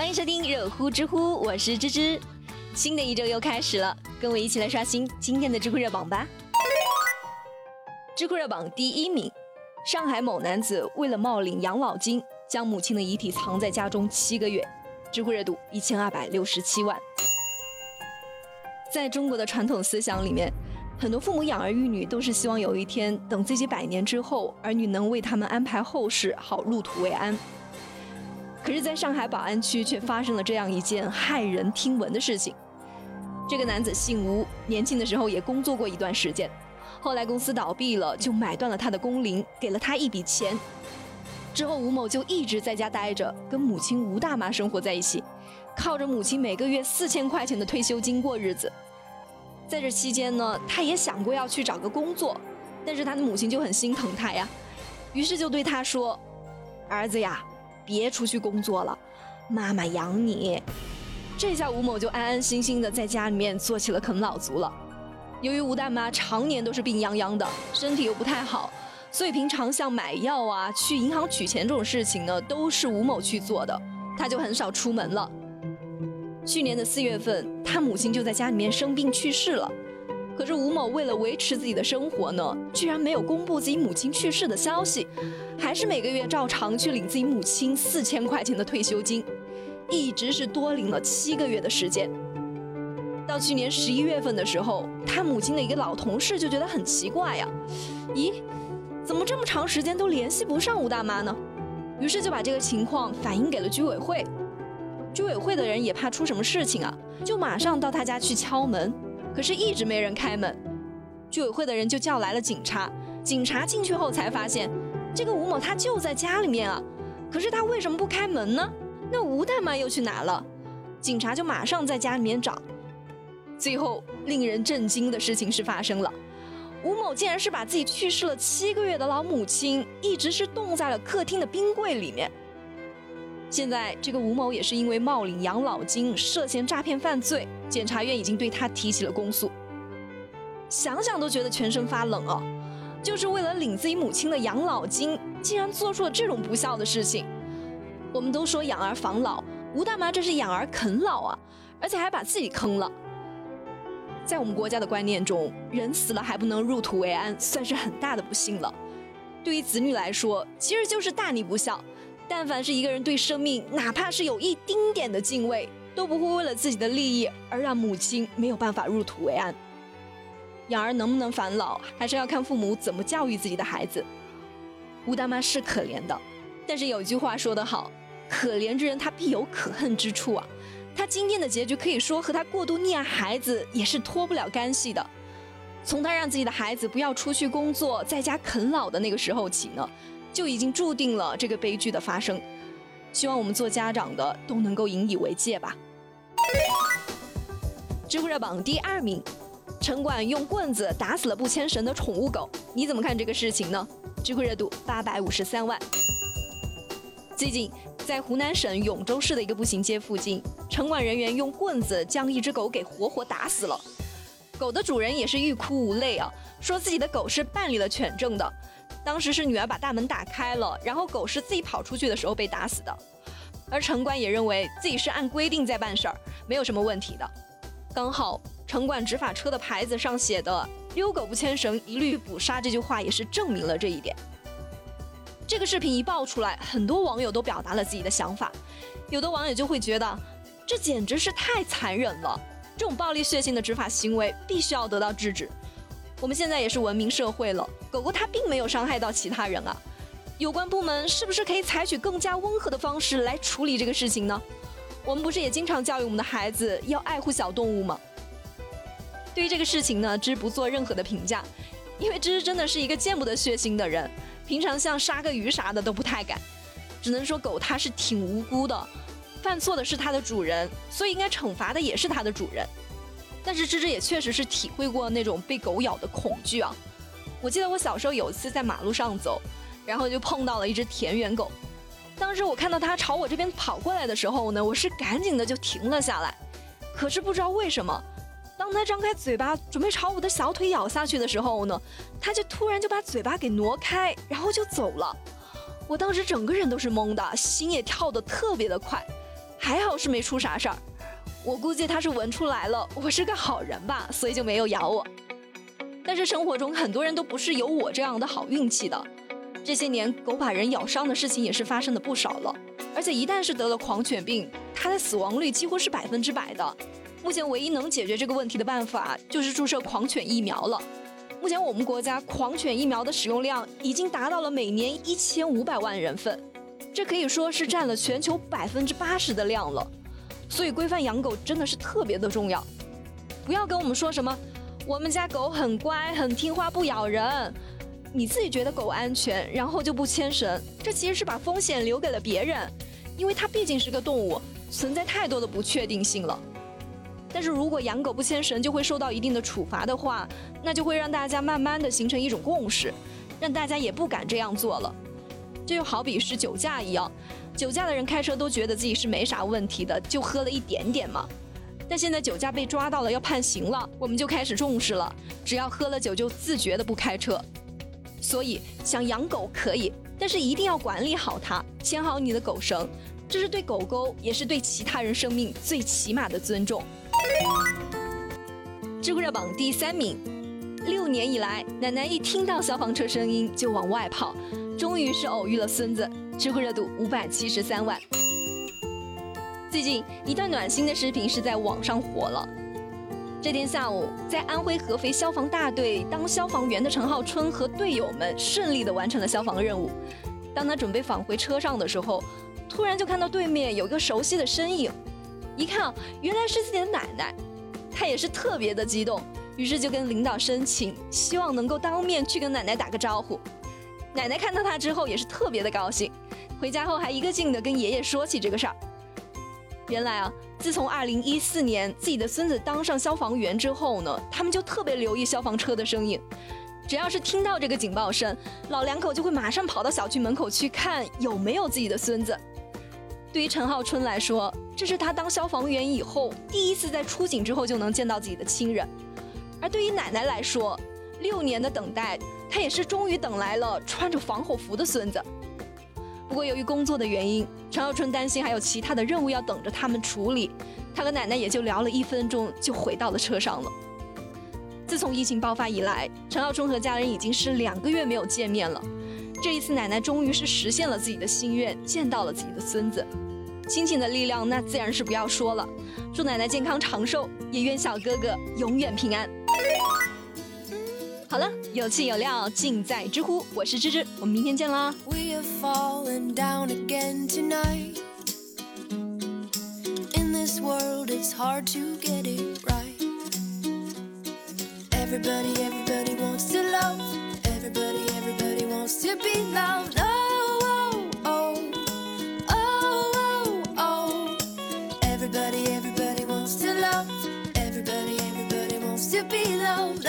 欢迎收听热乎知乎，我是芝芝。新的一周又开始了，跟我一起来刷新今天的知乎热榜吧。知乎热榜第一名，上海某男子为了冒领养老金，将母亲的遗体藏在家中七个月，知乎热度一千二百六十七万。在中国的传统思想里面，很多父母养儿育女都是希望有一天等自己百年之后，儿女能为他们安排后事，好入土为安。可是，在上海宝安区却发生了这样一件骇人听闻的事情。这个男子姓吴，年轻的时候也工作过一段时间。后来公司倒闭了，就买断了他的工龄，给了他一笔钱。之后吴某就一直在家待着，跟母亲吴大妈生活在一起，靠着母亲每个月四千块钱的退休金过日子。在这期间呢，他也想过要去找个工作，但是他的母亲就很心疼他呀，于是就对他说：“儿子呀，别出去工作了，妈妈养你。”这下吴某就安安心心的在家里面做起了啃老族了。由于吴大妈常年都是病殃殃的，身体又不太好，所以平常像买药啊、去银行取钱这种事情呢，都是吴某去做的，他就很少出门了。去年的四月份，他母亲就在家里面生病去世了，可是吴某为了维持自己的生活呢，居然没有公布自己母亲去世的消息，还是每个月照常去领自己母亲四千块钱的退休金，一直是多领了七个月的时间。到去年十一月份的时候，他母亲的一个老同事就觉得很奇怪呀，咦，怎么这么长时间都联系不上吴大妈呢？于是就把这个情况反映给了居委会。居委会的人也怕出什么事情啊，就马上到他家去敲门，可是一直没人开门。居委会的人就叫来了警察，警察进去后才发现，这个吴某他就在家里面啊，可是他为什么不开门呢？那吴大妈又去哪了？警察就马上在家里面找。最后，令人震惊的事情是发生了，吴某竟然是把自己去世了七个月的老母亲，一直是冻在了客厅的冰柜里面。现在，这个吴某也是因为冒领养老金涉嫌诈骗犯罪，检察院已经对他提起了公诉。想想都觉得全身发冷啊！就是为了领自己母亲的养老金，竟然做出了这种不孝的事情。我们都说养儿防老，吴大妈这是养儿啃老啊，而且还把自己坑了。在我们国家的观念中，人死了还不能入土为安，算是很大的不幸了。对于子女来说，其实就是大逆不孝。但凡是一个人对生命，哪怕是有一丁点的敬畏，都不会为了自己的利益而让母亲没有办法入土为安。养儿能不能返老，还是要看父母怎么教育自己的孩子。吴大妈是可怜的，但是有句话说得好，可怜之人他必有可恨之处啊。他今天的结局可以说和他过度溺爱孩子也是脱不了干系的。从他让自己的孩子不要出去工作，在家啃老的那个时候起呢，就已经注定了这个悲剧的发生。希望我们做家长的都能够引以为戒吧。知乎热榜第二名，城管用棍子打死了不牵绳的宠物狗，你怎么看这个事情呢？知乎热度八百五十三万。最近。在湖南省永州市的一个步行街附近，城管人员用棍子将一只狗给活活打死了。狗的主人也是欲哭无泪啊，说自己的狗是办理了犬证的，当时是女儿把大门打开了，然后狗是自己跑出去的时候被打死的。而城管也认为自己是按规定在办事儿，没有什么问题的。刚好城管执法车的牌子上写的“遛狗不牵绳，一律捕杀”这句话也是证明了这一点。这个视频一爆出来，很多网友都表达了自己的想法。有的网友就会觉得，这简直是太残忍了，这种暴力血腥的执法行为必须要得到制止。我们现在也是文明社会了，狗狗它并没有伤害到其他人啊，有关部门是不是可以采取更加温和的方式来处理这个事情呢？我们不是也经常教育我们的孩子要爱护小动物吗？对于这个事情呢，芝不做任何的评价，因为芝真的是一个见不得血腥的人。平常像杀个鱼啥的都不太敢，只能说狗它是挺无辜的，犯错的是它的主人，所以应该惩罚的也是它的主人。但是芝芝也确实是体会过那种被狗咬的恐惧啊！我记得我小时候有一次在马路上走，然后就碰到了一只田园狗，当时我看到它朝我这边跑过来的时候呢，我是赶紧的就停了下来，可是不知道为什么。当它张开嘴巴准备朝我的小腿咬下去的时候呢，它就突然就把嘴巴给挪开，然后就走了。我当时整个人都是懵的，心也跳得特别的快，还好是没出啥事儿。我估计他是闻出来了，我是个好人吧，所以就没有咬我。但是生活中很多人都不是有我这样的好运气的。这些年狗把人咬伤的事情也是发生的不少了，而且一旦是得了狂犬病，它的死亡率几乎是百分之百的。目前唯一能解决这个问题的办法就是注射狂犬疫苗了。目前我们国家狂犬疫苗的使用量已经达到了每年一千五百万人份，这可以说是占了全球百分之八十的量了。所以规范养狗真的是特别的重要。不要跟我们说什么我们家狗很乖很听话不咬人，你自己觉得狗安全，然后就不牵绳，这其实是把风险留给了别人，因为它毕竟是个动物，存在太多的不确定性了。但是如果养狗不牵绳就会受到一定的处罚的话，那就会让大家慢慢的形成一种共识，让大家也不敢这样做了。这就好比是酒驾一样，酒驾的人开车都觉得自己是没啥问题的，就喝了一点点嘛。但现在酒驾被抓到了要判刑了，我们就开始重视了，只要喝了酒就自觉的不开车。所以想养狗可以，但是一定要管理好它，牵好你的狗绳，这是对狗狗也是对其他人生命最起码的尊重。知乎热榜第三名，六年以来，奶奶一听到消防车声音就往外跑，终于是偶遇了孙子。知乎热度五百七十三万。最近一段暖心的视频是在网上火了。这天下午，在安徽合肥消防大队当消防员的陈浩春和队友们顺利的完成了消防任务。当他准备返回车上的时候，突然就看到对面有一个熟悉的身影。一看，原来是自己的奶奶，他也是特别的激动，于是就跟领导申请，希望能够当面去跟奶奶打个招呼。奶奶看到他之后也是特别的高兴，回家后还一个劲的跟爷爷说起这个事儿。原来啊，自从2014年自己的孙子当上消防员之后呢，他们就特别留意消防车的声音，只要是听到这个警报声，老两口就会马上跑到小区门口去看有没有自己的孙子。对于陈浩春来说，这是他当消防员以后第一次在出警之后就能见到自己的亲人；而对于奶奶来说，六年的等待，她也是终于等来了穿着防火服的孙子。不过由于工作的原因，陈小春担心还有其他的任务要等着他们处理，他和奶奶也就聊了一分钟就回到了车上了。自从疫情爆发以来，陈小春和家人已经是两个月没有见面了。这一次，奶奶终于是实现了自己的心愿，见到了自己的孙子。亲情的力量，那自然是不要说了。祝奶奶健康长寿，也愿小哥哥永远平安。好了，有气有料尽在知乎，我是芝芝，我们明天见啦。to be loved. Oh, oh, oh, oh, oh, oh. Everybody, everybody wants to love. Everybody, everybody wants to be loved. Oh,